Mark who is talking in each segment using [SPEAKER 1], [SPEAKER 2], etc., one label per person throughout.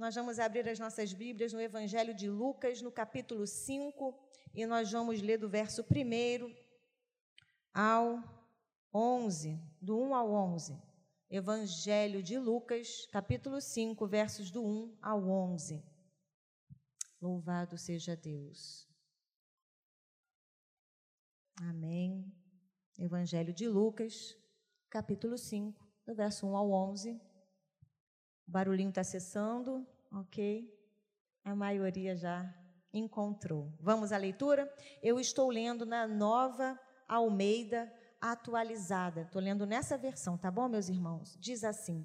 [SPEAKER 1] nós vamos abrir as nossas Bíblias no Evangelho de Lucas, no capítulo 5, e nós vamos ler do verso 1 ao 11, do 1 ao 11. Evangelho de Lucas, capítulo 5, versos do 1 ao 11. Louvado seja Deus. Amém. Evangelho de Lucas, capítulo 5, do verso 1 ao 11. O barulhinho está cessando, ok? A maioria já encontrou. Vamos à leitura? Eu estou lendo na nova Almeida atualizada. Estou lendo nessa versão, tá bom, meus irmãos? Diz assim: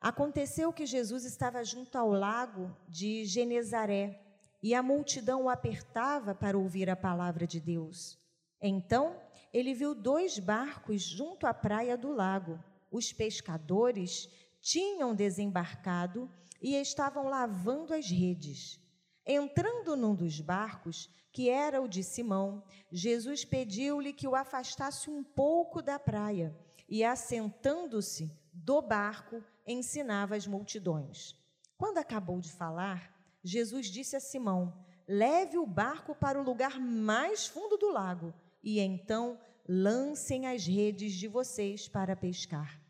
[SPEAKER 1] Aconteceu que Jesus estava junto ao lago de Genezaré e a multidão o apertava para ouvir a palavra de Deus. Então ele viu dois barcos junto à praia do lago. Os pescadores tinham desembarcado e estavam lavando as redes. Entrando num dos barcos, que era o de Simão, Jesus pediu-lhe que o afastasse um pouco da praia e, assentando-se do barco, ensinava as multidões. Quando acabou de falar, Jesus disse a Simão: Leve o barco para o lugar mais fundo do lago e então lancem as redes de vocês para pescar.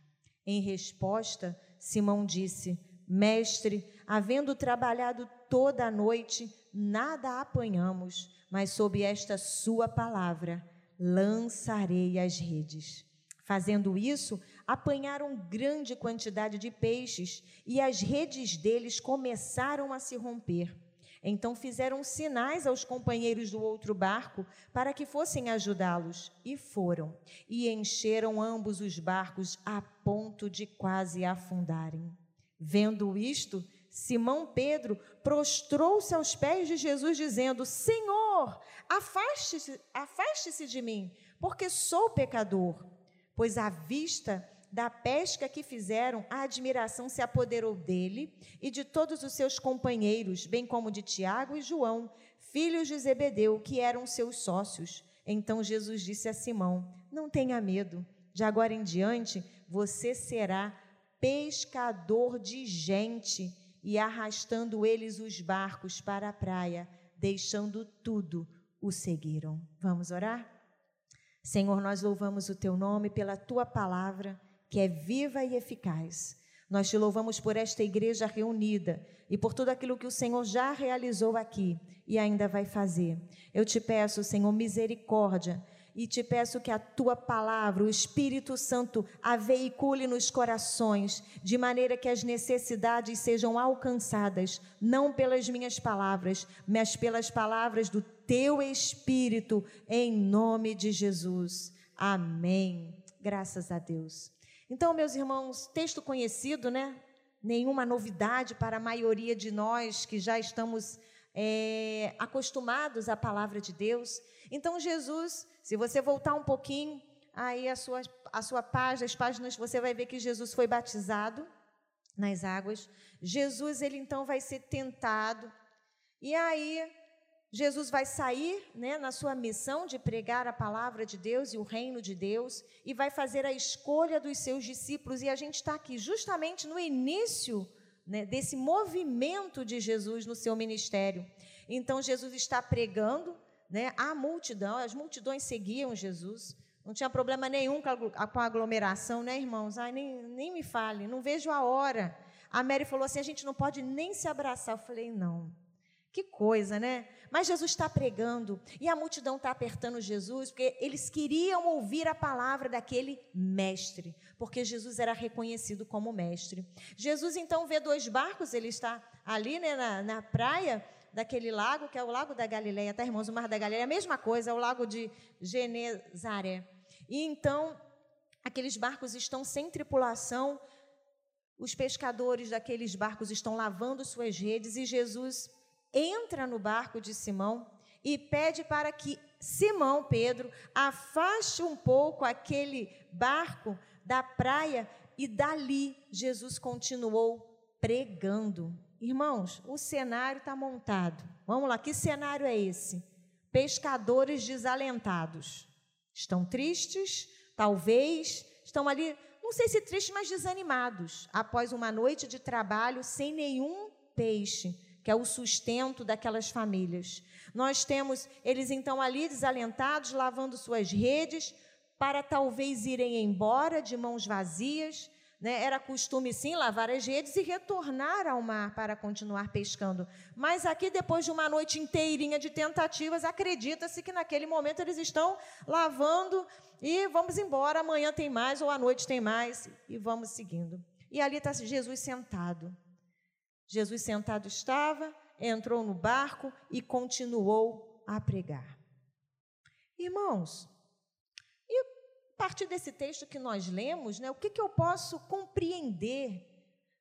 [SPEAKER 1] Em resposta, Simão disse: Mestre, havendo trabalhado toda a noite, nada apanhamos, mas sob esta sua palavra lançarei as redes. Fazendo isso, apanharam grande quantidade de peixes e as redes deles começaram a se romper. Então fizeram sinais aos companheiros do outro barco para que fossem ajudá-los, e foram, e encheram ambos os barcos a ponto de quase afundarem. Vendo isto, Simão Pedro prostrou-se aos pés de Jesus, dizendo: Senhor, afaste-se afaste de mim, porque sou pecador. Pois à vista da pesca que fizeram, a admiração se apoderou dele e de todos os seus companheiros, bem como de Tiago e João, filhos de Zebedeu, que eram seus sócios. Então Jesus disse a Simão: Não tenha medo, de agora em diante você será pescador de gente. E arrastando eles os barcos para a praia, deixando tudo, o seguiram. Vamos orar? Senhor, nós louvamos o teu nome pela tua palavra que é viva e eficaz. Nós te louvamos por esta igreja reunida e por tudo aquilo que o Senhor já realizou aqui e ainda vai fazer. Eu te peço, Senhor, misericórdia e te peço que a tua palavra, o Espírito Santo, a veicule nos corações, de maneira que as necessidades sejam alcançadas, não pelas minhas palavras, mas pelas palavras do teu Espírito, em nome de Jesus. Amém. Graças a Deus. Então, meus irmãos, texto conhecido, né? Nenhuma novidade para a maioria de nós que já estamos é, acostumados à palavra de Deus. Então, Jesus, se você voltar um pouquinho, aí a sua, a sua página, as páginas, você vai ver que Jesus foi batizado nas águas. Jesus, ele então vai ser tentado. E aí, Jesus vai sair né, na sua missão de pregar a palavra de Deus e o reino de Deus e vai fazer a escolha dos seus discípulos. E a gente está aqui justamente no início né, desse movimento de Jesus no seu ministério. Então, Jesus está pregando né, a multidão, as multidões seguiam Jesus. Não tinha problema nenhum com a aglomeração, né, irmãos? Ai, nem, nem me fale, não vejo a hora. A Mary falou assim: a gente não pode nem se abraçar. Eu falei: não. Que coisa, né? Mas Jesus está pregando e a multidão está apertando Jesus, porque eles queriam ouvir a palavra daquele mestre, porque Jesus era reconhecido como mestre. Jesus então vê dois barcos, ele está ali né, na, na praia daquele lago, que é o lago da Galileia, tá, irmãos? O mar da Galileia é a mesma coisa, é o lago de Genezaré. E então, aqueles barcos estão sem tripulação, os pescadores daqueles barcos estão lavando suas redes e Jesus entra no barco de Simão e pede para que Simão Pedro afaste um pouco aquele barco da praia e dali Jesus continuou pregando. Irmãos, o cenário está montado. Vamos lá, que cenário é esse? Pescadores desalentados. Estão tristes, talvez, estão ali não sei se tristes, mas desanimados, após uma noite de trabalho sem nenhum peixe, que é o sustento daquelas famílias. Nós temos eles então ali desalentados, lavando suas redes, para talvez irem embora de mãos vazias, né, era costume sim lavar as redes e retornar ao mar para continuar pescando. Mas aqui, depois de uma noite inteirinha de tentativas, acredita-se que naquele momento eles estão lavando e vamos embora, amanhã tem mais ou à noite tem mais e vamos seguindo. E ali está Jesus sentado. Jesus sentado estava, entrou no barco e continuou a pregar. Irmãos, a partir desse texto que nós lemos, né, o que, que eu posso compreender?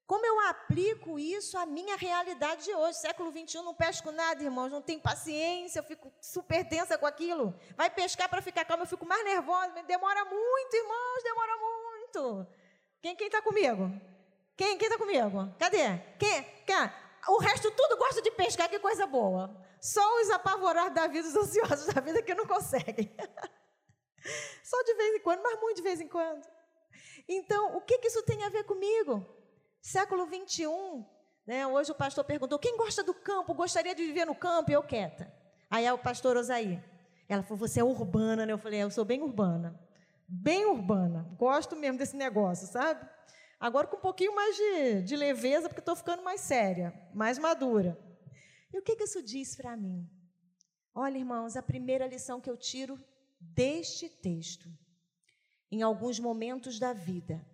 [SPEAKER 1] Como eu aplico isso à minha realidade de hoje? Século XXI, não pesco nada, irmãos, não tenho paciência, eu fico super tensa com aquilo. Vai pescar para ficar calma, eu fico mais nervosa, demora muito, irmãos, demora muito. Quem está comigo? Quem está comigo? Cadê? Quem, quem? O resto tudo gosta de pescar, que coisa boa. Só os apavorados da vida, os ansiosos da vida que não conseguem. Só de vez em quando, mas muito de vez em quando. Então, o que, que isso tem a ver comigo? Século 21, né? Hoje o pastor perguntou: quem gosta do campo? Gostaria de viver no campo? Eu quieta. Aí é o pastor Osaí. Ela falou: você é urbana, né? Eu falei: é, eu sou bem urbana. Bem urbana. Gosto mesmo desse negócio, sabe? Agora com um pouquinho mais de, de leveza, porque estou ficando mais séria, mais madura. E o que, que isso diz para mim? Olha, irmãos, a primeira lição que eu tiro deste texto. Em alguns momentos da vida,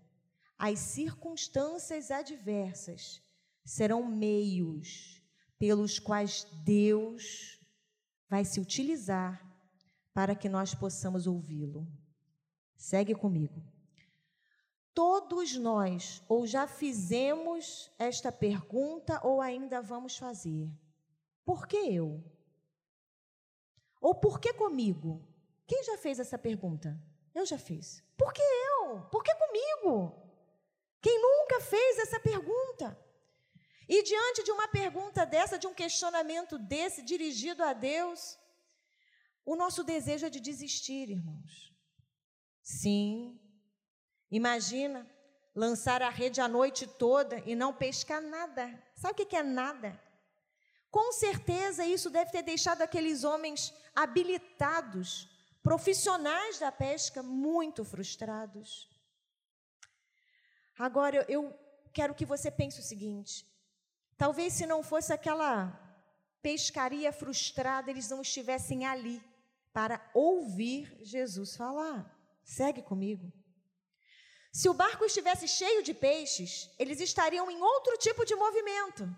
[SPEAKER 1] as circunstâncias adversas serão meios pelos quais Deus vai se utilizar para que nós possamos ouvi-lo. Segue comigo. Todos nós ou já fizemos esta pergunta ou ainda vamos fazer. Por que eu? Ou por que comigo? Quem já fez essa pergunta? Eu já fiz. Por que eu? Por que comigo? Quem nunca fez essa pergunta? E diante de uma pergunta dessa, de um questionamento desse dirigido a Deus, o nosso desejo é de desistir, irmãos. Sim. Imagina lançar a rede a noite toda e não pescar nada. Sabe o que é nada? Com certeza isso deve ter deixado aqueles homens habilitados profissionais da pesca muito frustrados. Agora, eu quero que você pense o seguinte: talvez se não fosse aquela pescaria frustrada, eles não estivessem ali para ouvir Jesus falar. Segue comigo. Se o barco estivesse cheio de peixes, eles estariam em outro tipo de movimento.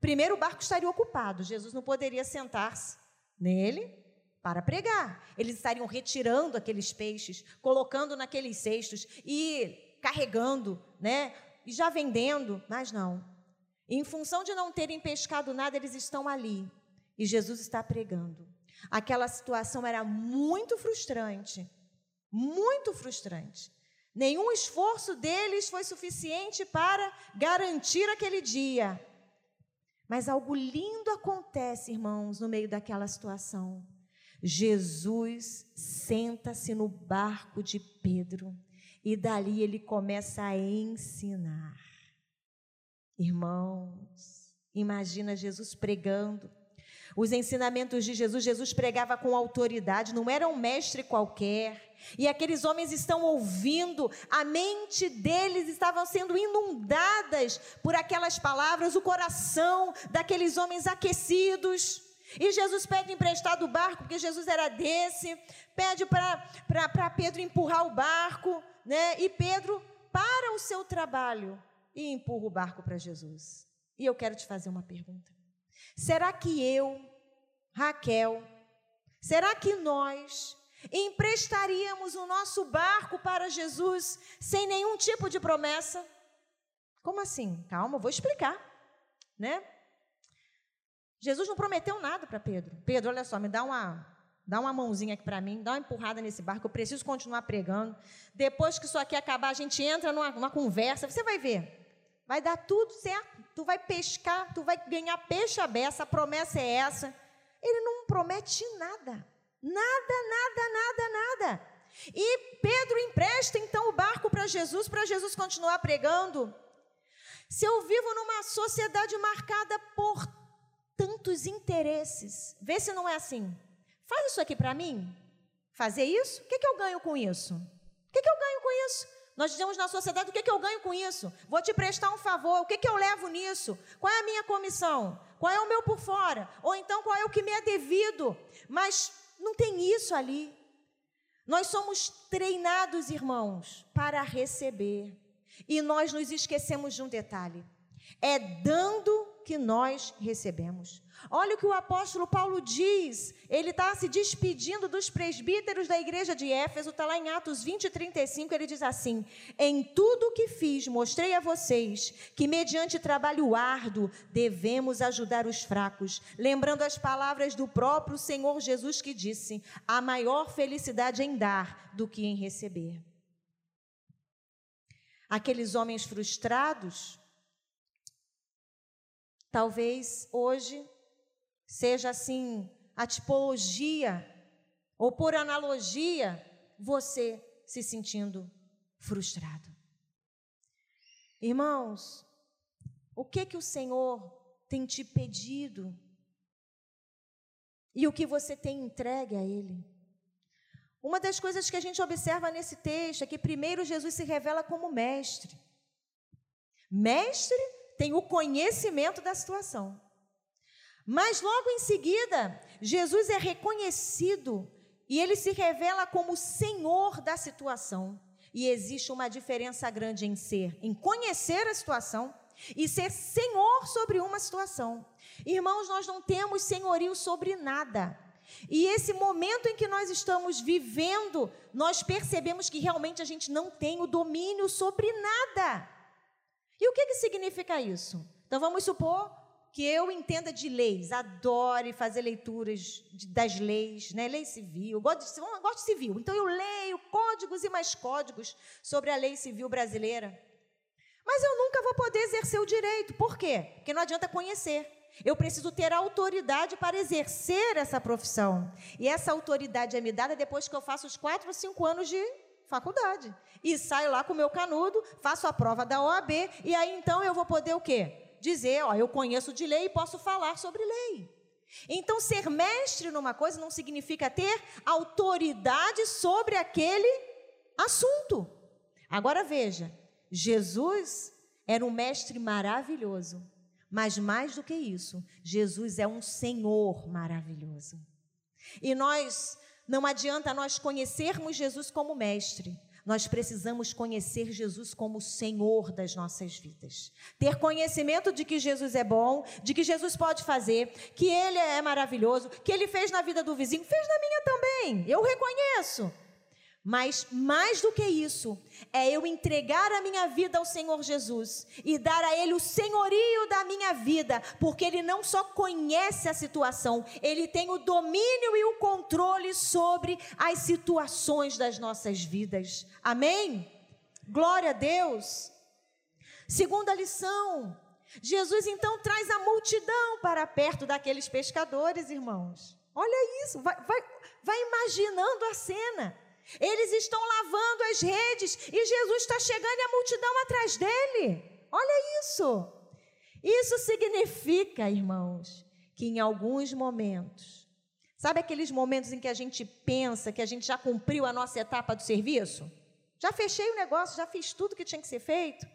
[SPEAKER 1] Primeiro, o barco estaria ocupado, Jesus não poderia sentar-se nele para pregar. Eles estariam retirando aqueles peixes, colocando naqueles cestos e carregando, né? E já vendendo, mas não. Em função de não terem pescado nada, eles estão ali. E Jesus está pregando. Aquela situação era muito frustrante. Muito frustrante. Nenhum esforço deles foi suficiente para garantir aquele dia. Mas algo lindo acontece, irmãos, no meio daquela situação. Jesus senta-se no barco de Pedro e dali ele começa a ensinar. Irmãos, imagina Jesus pregando. Os ensinamentos de Jesus, Jesus pregava com autoridade, não era um mestre qualquer. E aqueles homens estão ouvindo, a mente deles estava sendo inundadas por aquelas palavras, o coração daqueles homens aquecidos. E Jesus pede emprestado o barco, porque Jesus era desse, pede para Pedro empurrar o barco, né? E Pedro para o seu trabalho e empurra o barco para Jesus. E eu quero te fazer uma pergunta. Será que eu, Raquel, será que nós emprestaríamos o nosso barco para Jesus sem nenhum tipo de promessa? Como assim? Calma, vou explicar, né? Jesus não prometeu nada para Pedro. Pedro, olha só, me dá uma, dá uma mãozinha aqui para mim, dá uma empurrada nesse barco, eu preciso continuar pregando. Depois que isso aqui acabar, a gente entra numa, numa conversa, você vai ver. Vai dar tudo certo. Tu vai pescar, tu vai ganhar peixe a beça, a promessa é essa. Ele não promete nada. Nada, nada, nada, nada. E Pedro empresta então o barco para Jesus, para Jesus continuar pregando. Se eu vivo numa sociedade marcada por tantos interesses, vê se não é assim. Faz isso aqui para mim. Fazer isso? O que, que eu ganho com isso? O que, que eu ganho com isso? Nós dizemos na sociedade: o que, que eu ganho com isso? Vou te prestar um favor, o que, que eu levo nisso? Qual é a minha comissão? Qual é o meu por fora? Ou então qual é o que me é devido? Mas não tem isso ali. Nós somos treinados, irmãos, para receber. E nós nos esquecemos de um detalhe: é dando que nós recebemos. Olha o que o apóstolo Paulo diz. Ele está se despedindo dos presbíteros da igreja de Éfeso, está lá em Atos 20, 35. Ele diz assim: Em tudo o que fiz, mostrei a vocês que, mediante trabalho árduo, devemos ajudar os fracos, lembrando as palavras do próprio Senhor Jesus que disse: Há maior felicidade em dar do que em receber. Aqueles homens frustrados, talvez hoje seja assim a tipologia, ou por analogia, você se sentindo frustrado. Irmãos, o que que o Senhor tem te pedido? E o que você tem entregue a Ele? Uma das coisas que a gente observa nesse texto é que primeiro Jesus se revela como mestre. Mestre tem o conhecimento da situação. Mas logo em seguida, Jesus é reconhecido e ele se revela como Senhor da situação. E existe uma diferença grande em ser, em conhecer a situação e ser senhor sobre uma situação. Irmãos, nós não temos senhorio sobre nada. E esse momento em que nós estamos vivendo, nós percebemos que realmente a gente não tem o domínio sobre nada. E o que, que significa isso? Então vamos supor que eu entenda de leis, adore fazer leituras das leis, né? lei civil, gosto de, gosto de civil. Então eu leio códigos e mais códigos sobre a lei civil brasileira. Mas eu nunca vou poder exercer o direito. Por quê? Porque não adianta conhecer. Eu preciso ter autoridade para exercer essa profissão. E essa autoridade é me dada depois que eu faço os quatro ou cinco anos de faculdade. E saio lá com o meu canudo, faço a prova da OAB, e aí então eu vou poder o quê? dizer, ó, eu conheço de lei e posso falar sobre lei. Então, ser mestre numa coisa não significa ter autoridade sobre aquele assunto. Agora veja, Jesus era um mestre maravilhoso, mas mais do que isso, Jesus é um Senhor maravilhoso. E nós, não adianta nós conhecermos Jesus como mestre, nós precisamos conhecer Jesus como Senhor das nossas vidas. Ter conhecimento de que Jesus é bom, de que Jesus pode fazer, que Ele é maravilhoso, que Ele fez na vida do vizinho, fez na minha também. Eu reconheço. Mas mais do que isso, é eu entregar a minha vida ao Senhor Jesus e dar a Ele o senhorio da minha vida, porque Ele não só conhece a situação, Ele tem o domínio e o controle sobre as situações das nossas vidas. Amém? Glória a Deus. Segunda lição: Jesus então traz a multidão para perto daqueles pescadores, irmãos. Olha isso, vai, vai, vai imaginando a cena. Eles estão lavando as redes e Jesus está chegando e a multidão atrás dele. Olha isso. Isso significa, irmãos, que em alguns momentos, sabe aqueles momentos em que a gente pensa que a gente já cumpriu a nossa etapa do serviço? Já fechei o negócio, já fiz tudo que tinha que ser feito?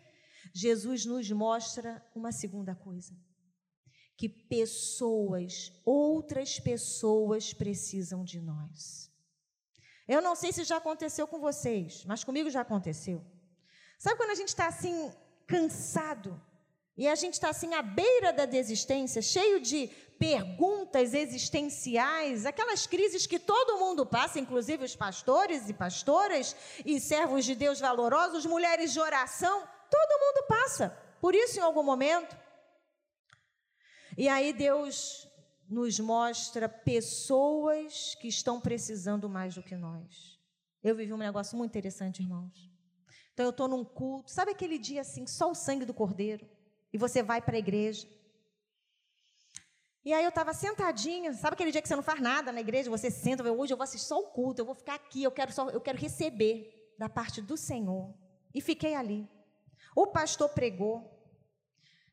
[SPEAKER 1] Jesus nos mostra uma segunda coisa: que pessoas, outras pessoas precisam de nós. Eu não sei se já aconteceu com vocês, mas comigo já aconteceu. Sabe quando a gente está assim, cansado, e a gente está assim à beira da desistência, cheio de perguntas existenciais, aquelas crises que todo mundo passa, inclusive os pastores e pastoras, e servos de Deus valorosos, mulheres de oração, todo mundo passa por isso em algum momento. E aí Deus nos mostra pessoas que estão precisando mais do que nós. Eu vivi um negócio muito interessante, irmãos. Então eu estou num culto, sabe aquele dia assim, só o sangue do cordeiro, e você vai para a igreja. E aí eu estava sentadinha, sabe aquele dia que você não faz nada na igreja, você senta, hoje eu vou assistir só o culto, eu vou ficar aqui, eu quero só, eu quero receber da parte do Senhor. E fiquei ali. O pastor pregou.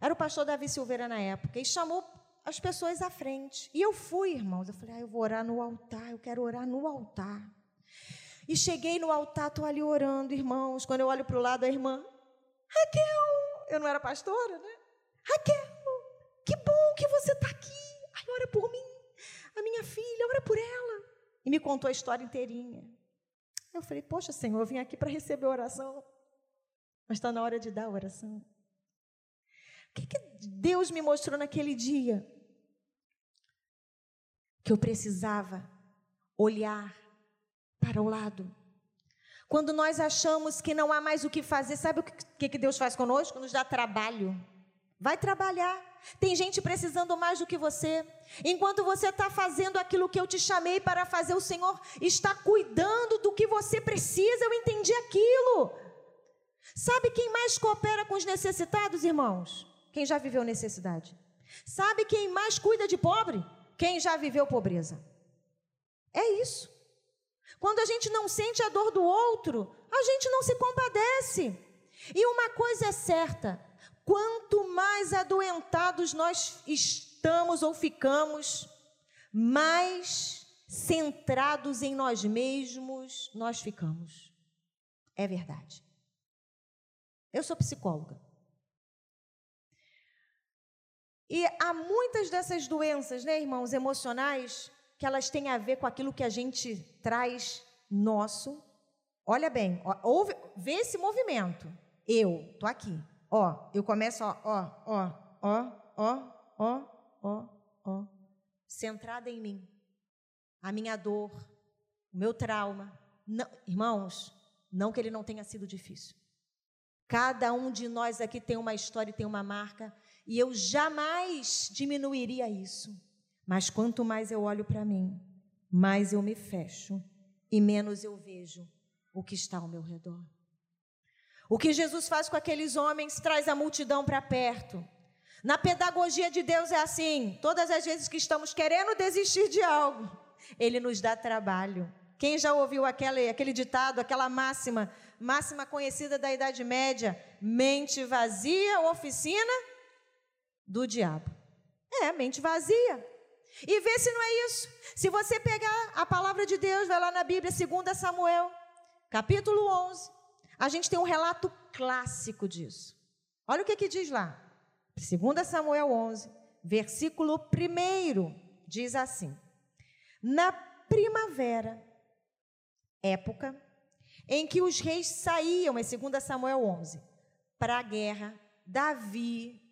[SPEAKER 1] Era o pastor Davi Silveira na época e chamou as pessoas à frente. E eu fui, irmãos. Eu falei, ah, eu vou orar no altar, eu quero orar no altar. E cheguei no altar, estou ali orando, irmãos. Quando eu olho para o lado, a irmã, Raquel, eu não era pastora, né? Raquel, que bom que você está aqui. Ai, ora por mim. A minha filha, ora por ela. E me contou a história inteirinha. Eu falei, poxa, Senhor, eu vim aqui para receber oração. Mas está na hora de dar a oração. Que, que Deus me mostrou naquele dia? Que eu precisava olhar para o lado. Quando nós achamos que não há mais o que fazer, sabe o que, que Deus faz conosco? Nos dá trabalho. Vai trabalhar. Tem gente precisando mais do que você. Enquanto você está fazendo aquilo que eu te chamei para fazer, o Senhor está cuidando do que você precisa. Eu entendi aquilo. Sabe quem mais coopera com os necessitados, irmãos? Quem já viveu necessidade. Sabe quem mais cuida de pobre? Quem já viveu pobreza. É isso. Quando a gente não sente a dor do outro, a gente não se compadece. E uma coisa é certa: quanto mais adoentados nós estamos ou ficamos, mais centrados em nós mesmos nós ficamos. É verdade. Eu sou psicóloga. E há muitas dessas doenças, né, irmãos, emocionais, que elas têm a ver com aquilo que a gente traz nosso. Olha bem, ó, ouve, vê esse movimento. Eu, tô aqui. Ó, eu começo, ó, ó, ó, ó, ó, ó, ó, centrada em mim. A minha dor, o meu trauma. Não, irmãos, não que ele não tenha sido difícil. Cada um de nós aqui tem uma história e tem uma marca, e eu jamais diminuiria isso. Mas quanto mais eu olho para mim, mais eu me fecho e menos eu vejo o que está ao meu redor. O que Jesus faz com aqueles homens traz a multidão para perto. Na pedagogia de Deus é assim: todas as vezes que estamos querendo desistir de algo, Ele nos dá trabalho. Quem já ouviu aquele, aquele ditado, aquela máxima, máxima conhecida da Idade Média: mente vazia, oficina do diabo. É, mente vazia. E vê se não é isso. Se você pegar a palavra de Deus, vai lá na Bíblia, 2 Samuel, capítulo 11, a gente tem um relato clássico disso. Olha o que, que diz lá. 2 Samuel 11, versículo 1, diz assim: Na primavera, época em que os reis saíam, em 2 Samuel 11, para a guerra, Davi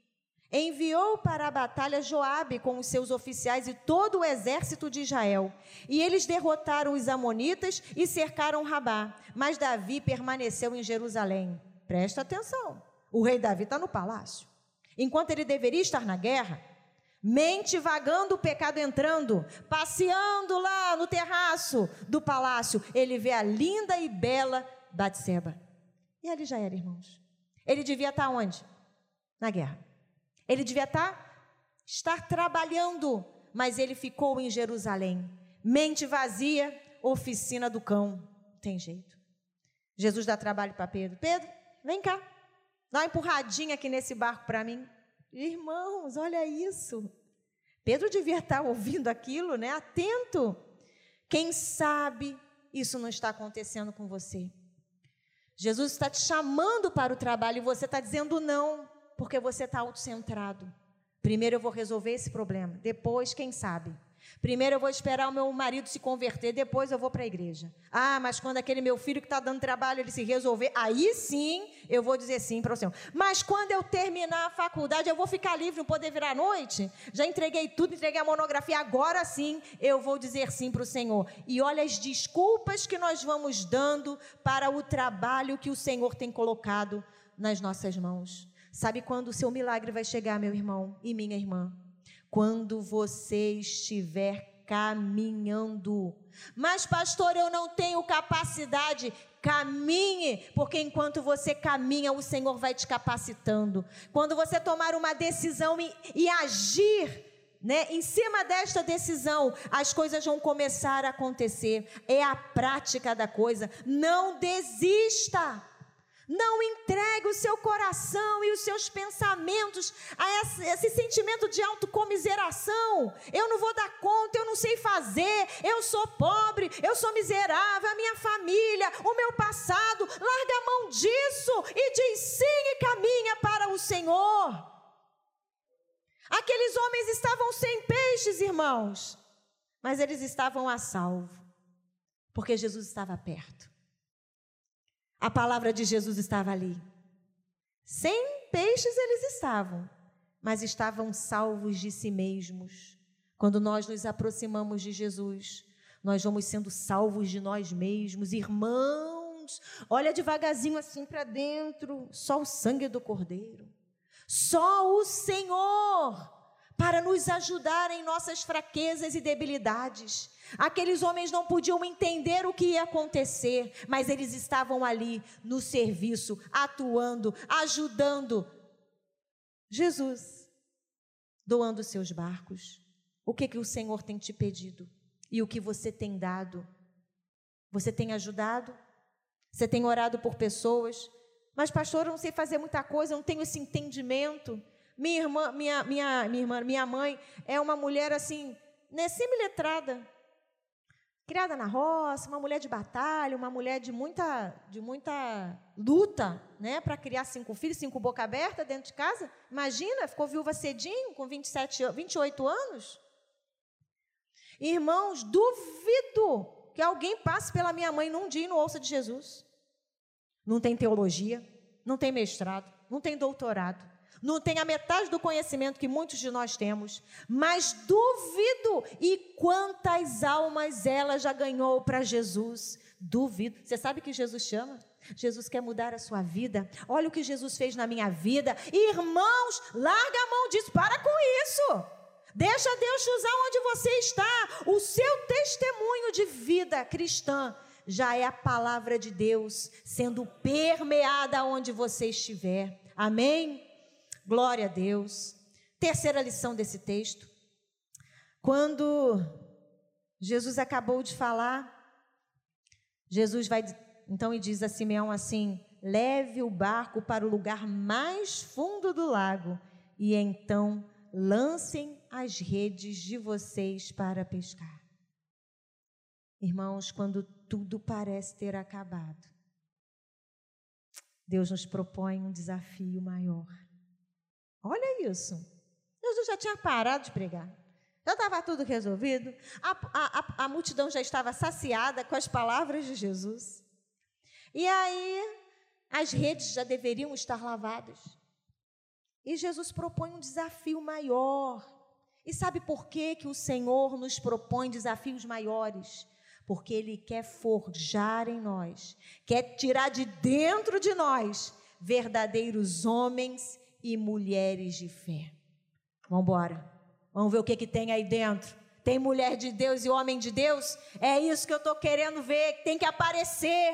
[SPEAKER 1] enviou para a batalha Joabe com os seus oficiais e todo o exército de Israel. E eles derrotaram os amonitas e cercaram Rabá. Mas Davi permaneceu em Jerusalém. Presta atenção. O rei Davi está no palácio. Enquanto ele deveria estar na guerra, mente vagando o pecado entrando, passeando lá no terraço do palácio, ele vê a linda e bela Batseba. E ali já era, irmãos. Ele devia estar onde? Na guerra. Ele devia estar, estar trabalhando, mas ele ficou em Jerusalém. Mente vazia, oficina do cão. Tem jeito. Jesus dá trabalho para Pedro. Pedro, vem cá. Dá uma empurradinha aqui nesse barco para mim. Irmãos, olha isso. Pedro devia estar ouvindo aquilo, né? Atento. Quem sabe isso não está acontecendo com você? Jesus está te chamando para o trabalho e você está dizendo não porque você está autocentrado. Primeiro eu vou resolver esse problema, depois, quem sabe? Primeiro eu vou esperar o meu marido se converter, depois eu vou para a igreja. Ah, mas quando aquele meu filho que está dando trabalho ele se resolver, aí sim eu vou dizer sim para o Senhor. Mas quando eu terminar a faculdade, eu vou ficar livre, não poder virar à noite? Já entreguei tudo, entreguei a monografia, agora sim eu vou dizer sim para o Senhor. E olha as desculpas que nós vamos dando para o trabalho que o Senhor tem colocado nas nossas mãos. Sabe quando o seu milagre vai chegar, meu irmão e minha irmã? Quando você estiver caminhando. Mas, pastor, eu não tenho capacidade. Caminhe, porque enquanto você caminha, o Senhor vai te capacitando. Quando você tomar uma decisão e, e agir né? Em cima desta decisão, as coisas vão começar a acontecer. É a prática da coisa. Não desista. Não entregue o seu coração e os seus pensamentos a esse, esse, sentimento de autocomiseração. Eu não vou dar conta, eu não sei fazer, eu sou pobre, eu sou miserável, a minha família, o meu passado. Larga a mão disso e diz sim e caminha para o Senhor. Aqueles homens estavam sem peixes, irmãos, mas eles estavam a salvo, porque Jesus estava perto. A palavra de Jesus estava ali. Sem peixes eles estavam, mas estavam salvos de si mesmos. Quando nós nos aproximamos de Jesus, nós vamos sendo salvos de nós mesmos, irmãos. Olha devagarzinho assim para dentro, só o sangue do Cordeiro. Só o Senhor para nos ajudar em nossas fraquezas e debilidades. Aqueles homens não podiam entender o que ia acontecer, mas eles estavam ali no serviço, atuando, ajudando. Jesus, doando seus barcos. O que que o Senhor tem te pedido? E o que você tem dado? Você tem ajudado? Você tem orado por pessoas? Mas pastor, eu não sei fazer muita coisa, eu não tenho esse entendimento. Minha irmã, minha, minha, minha irmã, minha mãe é uma mulher assim, né, semi-letrada, criada na roça, uma mulher de batalha, uma mulher de muita, de muita luta, né, para criar cinco filhos, cinco boca aberta dentro de casa. Imagina, ficou viúva cedinho, com 27, 28 anos. Irmãos, duvido que alguém passe pela minha mãe num dia e não ouça de Jesus. Não tem teologia, não tem mestrado, não tem doutorado, não tem a metade do conhecimento que muitos de nós temos, mas duvido. E quantas almas ela já ganhou para Jesus? Duvido. Você sabe que Jesus chama? Jesus quer mudar a sua vida. Olha o que Jesus fez na minha vida. Irmãos, larga a mão disso, para com isso. Deixa Deus te usar onde você está. O seu testemunho de vida cristã já é a palavra de Deus sendo permeada onde você estiver. Amém? Glória a Deus. Terceira lição desse texto. Quando Jesus acabou de falar, Jesus vai então e diz a Simeão assim: leve o barco para o lugar mais fundo do lago e então lancem as redes de vocês para pescar. Irmãos, quando tudo parece ter acabado, Deus nos propõe um desafio maior. Olha isso. Jesus já tinha parado de pregar. Já estava tudo resolvido. A, a, a, multidão já estava saciada com as palavras de Jesus. E aí, as redes já deveriam estar lavadas. E Jesus propõe um desafio maior. E sabe por que, que o Senhor nos propõe desafios maiores? Porque Ele quer forjar em nós, quer tirar de dentro de nós verdadeiros homens e mulheres de fé. Vamos embora. Vamos ver o que, que tem aí dentro. Tem mulher de Deus e homem de Deus? É isso que eu estou querendo ver, tem que aparecer.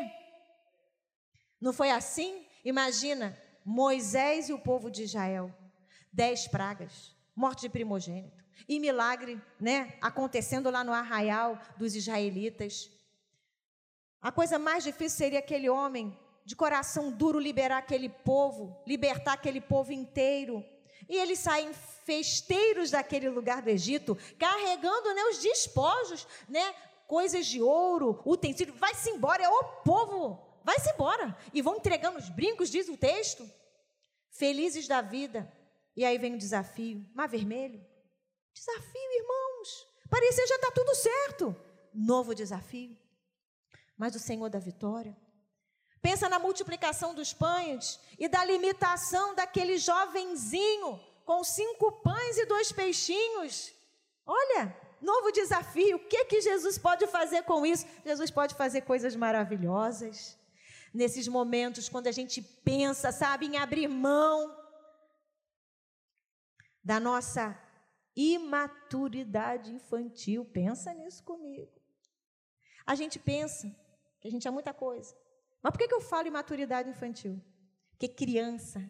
[SPEAKER 1] Não foi assim? Imagina Moisés e o povo de Israel. Dez pragas, morte de primogênito. E milagre, né? Acontecendo lá no arraial dos israelitas. A coisa mais difícil seria aquele homem de coração duro liberar aquele povo, libertar aquele povo inteiro. E eles saem festeiros daquele lugar do Egito, carregando né, os despojos, né, coisas de ouro, utensílios. Vai-se embora, é o povo, vai-se embora. E vão entregando os brincos, diz o texto. Felizes da vida. E aí vem o desafio: mar vermelho. Desafio, irmãos. Parecia já está tudo certo. Novo desafio. Mas o Senhor da vitória Pensa na multiplicação dos pães e da limitação daquele jovenzinho com cinco pães e dois peixinhos. Olha, novo desafio. O que que Jesus pode fazer com isso? Jesus pode fazer coisas maravilhosas. Nesses momentos, quando a gente pensa, sabe, em abrir mão da nossa imaturidade infantil. Pensa nisso comigo. A gente pensa que a gente é muita coisa. Mas por que, eu falo imaturidade infantil? Porque criança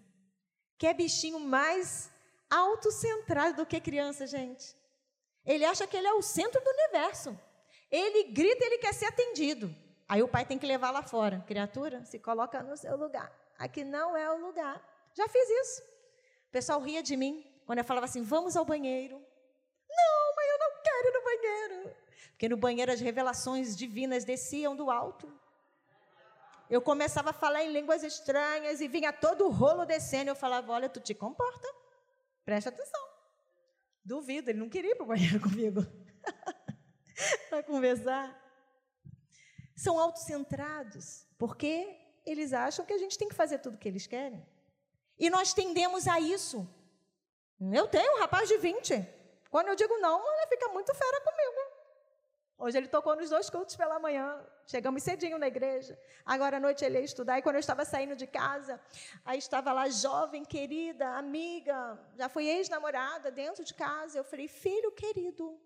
[SPEAKER 1] quer bichinho mais autocentrado do que criança, gente. Ele acha que ele é o centro do universo. Ele grita, ele quer ser atendido. Aí o pai tem que levar lá fora. Criatura, se coloca no seu lugar. Aqui não é o lugar. Já fiz isso. O pessoal ria de mim quando eu falava assim: vamos ao banheiro. Não, mãe, eu não quero ir no banheiro. Porque no banheiro as revelações divinas desciam do alto. Eu começava a falar em línguas estranhas e vinha todo o rolo descendo. Eu falava: olha, tu te comporta. Presta atenção. Duvido, ele não queria ir para o banheiro comigo para conversar. São autocentrados, porque eles acham que a gente tem que fazer tudo o que eles querem. E nós tendemos a isso. Eu tenho um rapaz de 20. Quando eu digo não, ele fica muito fera comigo. Hoje ele tocou nos dois cultos pela manhã. Chegamos cedinho na igreja. Agora à noite ele ia estudar. E quando eu estava saindo de casa, aí estava lá jovem, querida, amiga, já foi ex-namorada dentro de casa. Eu falei, filho querido,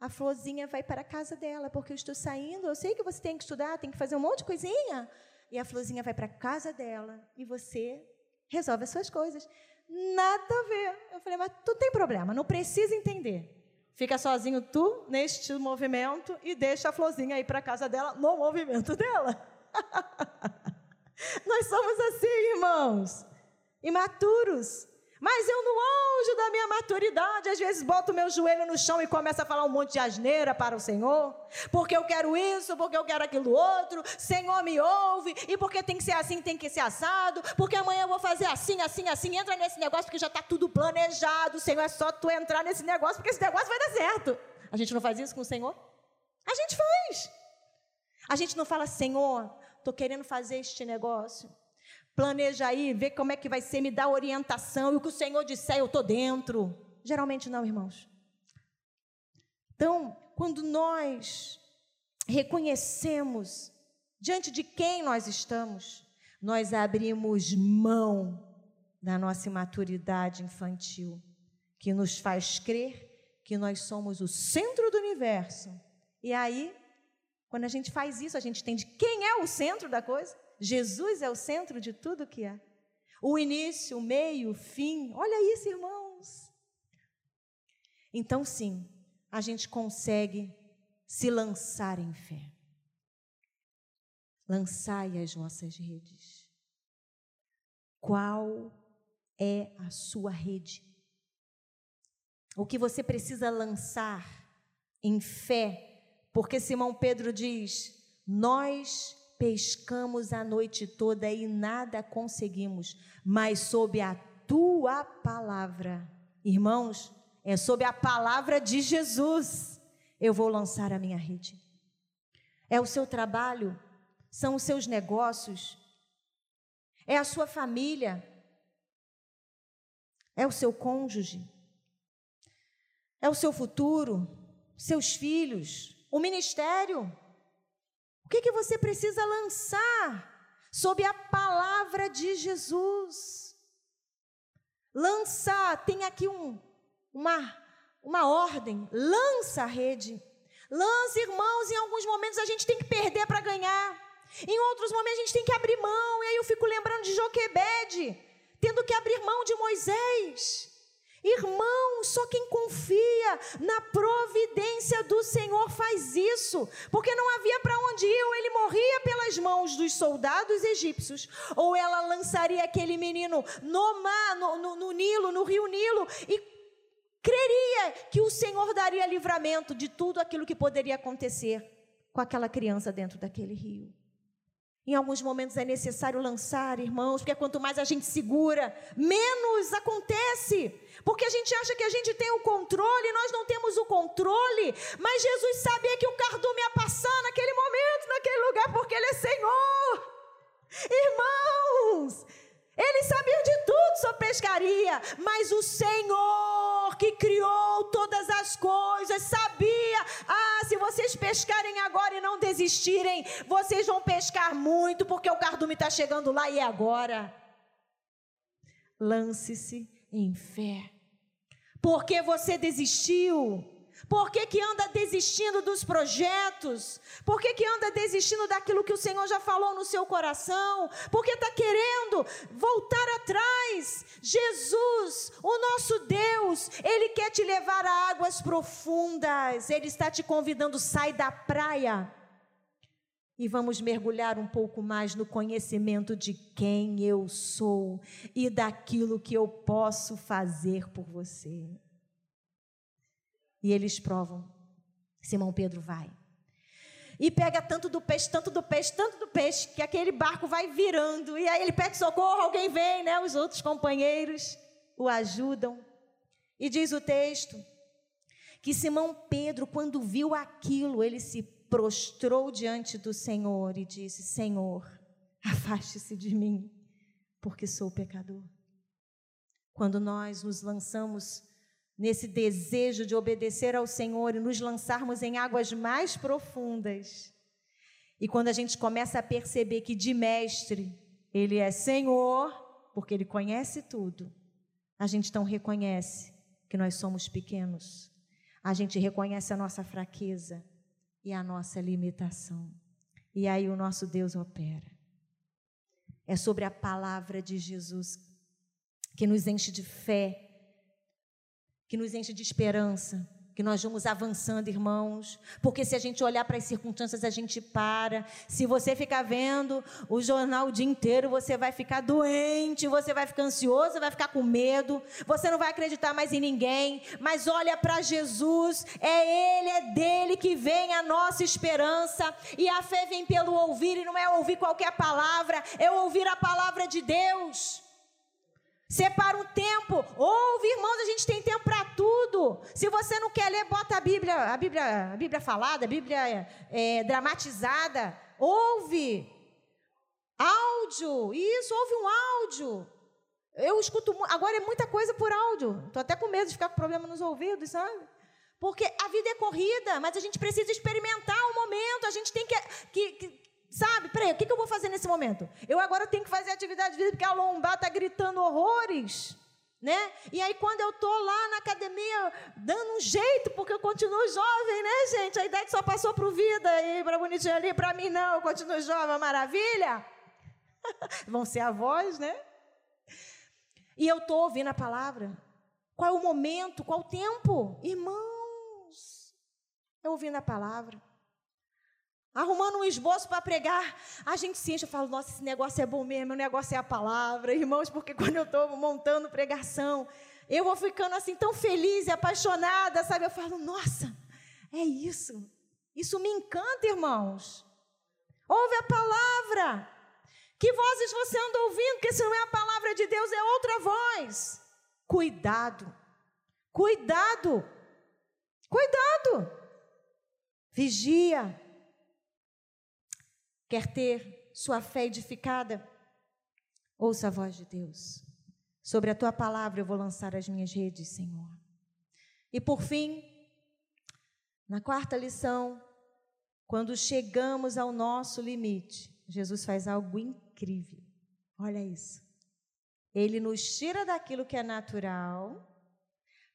[SPEAKER 1] a florzinha vai para a casa dela, porque eu estou saindo. Eu sei que você tem que estudar, tem que fazer um monte de coisinha. E a florzinha vai para a casa dela. E você resolve as suas coisas. Nada a ver. Eu falei, mas tu tem problema, não precisa entender. Fica sozinho tu neste movimento e deixa a florzinha ir para casa dela no movimento dela. Nós somos assim, irmãos, imaturos. Mas eu, no auge da minha maturidade, às vezes boto meu joelho no chão e começo a falar um monte de asneira para o Senhor, porque eu quero isso, porque eu quero aquilo outro, Senhor me ouve, e porque tem que ser assim, tem que ser assado, porque amanhã eu vou fazer assim, assim, assim, entra nesse negócio porque já está tudo planejado, Senhor, é só tu entrar nesse negócio, porque esse negócio vai dar certo. A gente não faz isso com o Senhor? A gente faz. A gente não fala, Senhor, estou querendo fazer este negócio, Planeja aí, vê como é que vai ser, me dá orientação, e o que o Senhor disser, eu estou dentro. Geralmente não, irmãos. Então, quando nós reconhecemos diante de quem nós estamos, nós abrimos mão da nossa imaturidade infantil, que nos faz crer que nós somos o centro do universo. E aí, quando a gente faz isso, a gente entende quem é o centro da coisa. Jesus é o centro de tudo que é. O início, o meio, o fim. Olha isso, irmãos. Então, sim, a gente consegue se lançar em fé. Lançai as vossas redes. Qual é a sua rede? O que você precisa lançar em fé, porque Simão Pedro diz: Nós pescamos a noite toda e nada conseguimos, mas sob a tua palavra, irmãos, é sob a palavra de Jesus, eu vou lançar a minha rede. É o seu trabalho, são os seus negócios, é a sua família, é o seu cônjuge, é o seu futuro, seus filhos, o ministério que, que você precisa lançar sob a palavra de Jesus? Lançar, tem aqui um, uma, uma ordem: lança a rede. Lança, irmãos, em alguns momentos a gente tem que perder para ganhar. Em outros momentos a gente tem que abrir mão. E aí eu fico lembrando de Joquebede, tendo que abrir mão de Moisés. Irmão, só quem confia na providência do Senhor faz isso, porque não havia para onde ir, ou ele morria pelas mãos dos soldados egípcios, ou ela lançaria aquele menino no mar, no, no, no Nilo, no rio Nilo, e creria que o Senhor daria livramento de tudo aquilo que poderia acontecer com aquela criança dentro daquele rio. Em alguns momentos é necessário lançar, irmãos, porque quanto mais a gente segura, menos acontece. Porque a gente acha que a gente tem o controle, nós não temos o controle. Mas Jesus sabia que o cardume ia passar naquele momento, naquele lugar, porque Ele é Senhor. Irmãos, Ele sabia de tudo sobre pescaria, mas o Senhor que criou todas as coisas sabia. Ah, se vocês pescarem agora e não desistirem, vocês vão pescar muito, porque o cardume está chegando lá e é agora. Lance-se em fé. Porque você desistiu, Por que, que anda desistindo dos projetos? Por que, que anda desistindo daquilo que o Senhor já falou no seu coração? Por que está querendo voltar atrás? Jesus, o nosso Deus, Ele quer te levar a águas profundas. Ele está te convidando, sai da praia. E vamos mergulhar um pouco mais no conhecimento de quem eu sou e daquilo que eu posso fazer por você. E eles provam. Simão Pedro vai. E pega tanto do peixe, tanto do peixe, tanto do peixe, que aquele barco vai virando. E aí ele pede socorro, alguém vem, né? Os outros companheiros o ajudam. E diz o texto que Simão Pedro, quando viu aquilo, ele se prostrou diante do Senhor e disse: Senhor, afaste-se de mim, porque sou pecador. Quando nós nos lançamos nesse desejo de obedecer ao Senhor e nos lançarmos em águas mais profundas. E quando a gente começa a perceber que de mestre ele é Senhor, porque ele conhece tudo, a gente então reconhece que nós somos pequenos. A gente reconhece a nossa fraqueza e a nossa limitação. E aí o nosso Deus opera. É sobre a palavra de Jesus que nos enche de fé que nos enche de esperança, que nós vamos avançando, irmãos, porque se a gente olhar para as circunstâncias, a gente para. Se você ficar vendo o jornal o dia inteiro, você vai ficar doente, você vai ficar ansioso, vai ficar com medo, você não vai acreditar mais em ninguém. Mas olha para Jesus, é Ele, é dele que vem a nossa esperança, e a fé vem pelo ouvir, e não é ouvir qualquer palavra, é ouvir a palavra de Deus. Separa um tempo. Ouve, irmãos, a gente tem tempo para tudo. Se você não quer ler, bota a Bíblia, a Bíblia, a Bíblia falada, a Bíblia é, dramatizada. Ouve. Áudio. Isso, ouve um áudio. Eu escuto, agora é muita coisa por áudio. Estou até com medo de ficar com problema nos ouvidos, sabe? Porque a vida é corrida, mas a gente precisa experimentar o momento, a gente tem que, que, que Sabe, peraí, o que, eu vou fazer nesse momento? Eu agora tenho que fazer atividade física porque a lombar está gritando horrores. Né? E aí, quando eu estou lá na academia, dando um jeito, porque eu continuo jovem, né, gente? A idade só passou para o vida, e para bonitinho ali, para mim não, eu continuo jovem, maravilha. Vão ser avós, né? E eu estou ouvindo a palavra. Qual é o momento, qual o tempo? Irmãos, eu ouvindo a palavra arrumando um esboço para pregar, a gente se enche, eu falo, nossa, esse negócio é bom mesmo, o negócio é a palavra, irmãos, porque quando eu estou montando pregação, eu vou ficando assim tão feliz e apaixonada, sabe? Eu falo, nossa, é isso, isso me encanta, irmãos. Ouve a palavra. Que vozes você anda ouvindo? Porque se não é a palavra de Deus, é outra voz. Cuidado, cuidado, cuidado. Vigia, Quer ter sua fé edificada? Ouça a voz de Deus. Sobre a tua palavra eu vou lançar as minhas redes, Senhor. E por fim, na quarta lição, quando chegamos ao nosso limite, Jesus faz algo incrível. Olha isso. Ele nos tira daquilo que é natural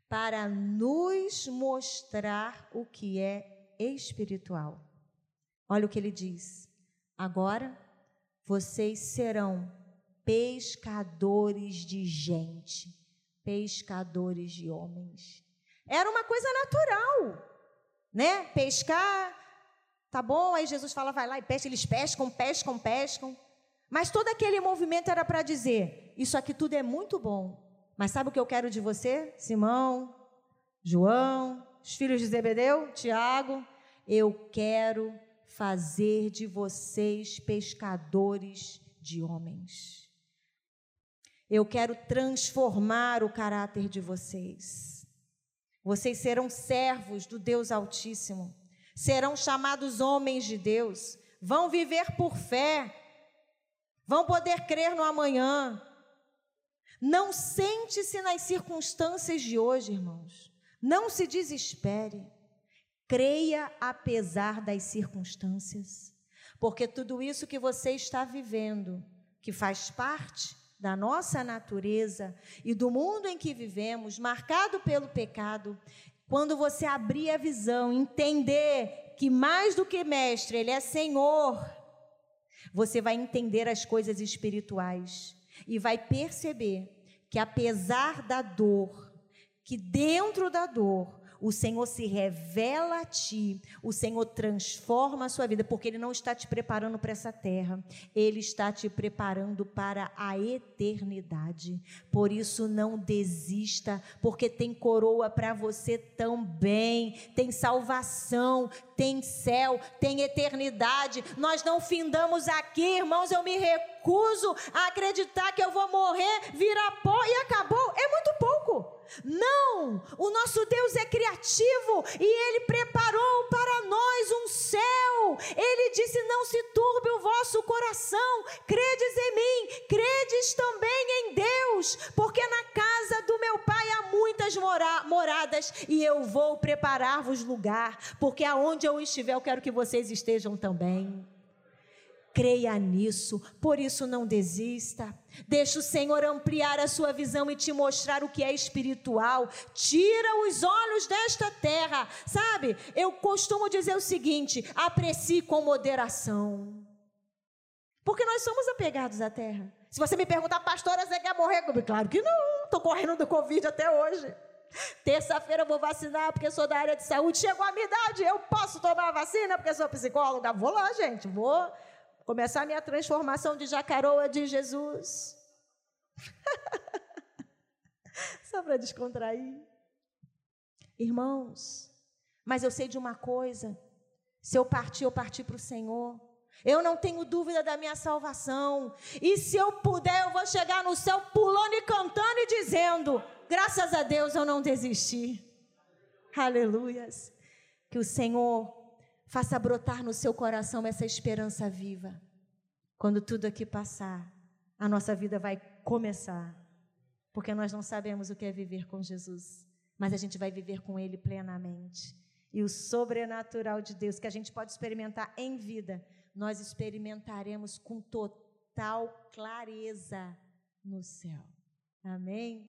[SPEAKER 1] para nos mostrar o que é espiritual. Olha o que ele diz. Agora vocês serão pescadores de gente, pescadores de homens. Era uma coisa natural, né? Pescar, tá bom? Aí Jesus fala, vai lá e pesca, eles pescam, pescam, pescam. Mas todo aquele movimento era para dizer: isso aqui tudo é muito bom. Mas sabe o que eu quero de você, Simão, João, os filhos de Zebedeu, Tiago? Eu quero fazer de vocês pescadores de homens. Eu quero transformar o caráter de vocês. Vocês serão servos do Deus Altíssimo, serão chamados homens de Deus, vão viver por fé, vão poder crer no amanhã. Não sente-se nas circunstâncias de hoje, irmãos. Não se desespere. Creia apesar das circunstâncias, porque tudo isso que você está vivendo, que faz parte da nossa natureza e do mundo em que vivemos, marcado pelo pecado, Quando você abrir a visão, entender que mais do que mestre, ele é Senhor, você vai entender as coisas espirituais e vai perceber que apesar da dor, que dentro da dor, o Senhor se revela a ti, o Senhor transforma a sua vida, porque Ele não está te preparando para essa terra, Ele está te preparando para a eternidade. Por isso, não desista, porque tem coroa para você também, tem salvação, tem céu, tem eternidade. Nós não findamos aqui, irmãos, eu me recuso a acreditar que eu vou morrer, virar pó e acabou. É muito pouco. Não! O nosso Deus é criativo e Ele preparou para nós um céu. Ele disse: Não se turbe o vosso coração, credes em mim, credes também em Deus, porque na casa do meu Pai há muitas mora moradas e eu vou preparar-vos lugar, porque aonde eu estiver, eu quero que vocês estejam também creia nisso, por isso não desista. Deixa o Senhor ampliar a sua visão e te mostrar o que é espiritual. Tira os olhos desta terra, sabe? Eu costumo dizer o seguinte: aprecie com moderação. Porque nós somos apegados à terra. Se você me perguntar, pastora, você quer morrer? Claro que não, estou correndo do Covid até hoje. Terça-feira eu vou vacinar porque sou da área de saúde. Chegou a minha idade, eu posso tomar a vacina porque sou psicóloga? Vou lá, gente, vou começar a minha transformação de jacaroa de Jesus. Só para descontrair. Irmãos, mas eu sei de uma coisa: se eu partir, eu partir para o Senhor. Eu não tenho dúvida da minha salvação. E se eu puder, eu vou chegar no céu pulando e cantando e dizendo: graças a Deus eu não desisti. Aleluias. Que o Senhor Faça brotar no seu coração essa esperança viva. Quando tudo aqui passar, a nossa vida vai começar. Porque nós não sabemos o que é viver com Jesus, mas a gente vai viver com Ele plenamente. E o sobrenatural de Deus que a gente pode experimentar em vida, nós experimentaremos com total clareza no céu. Amém?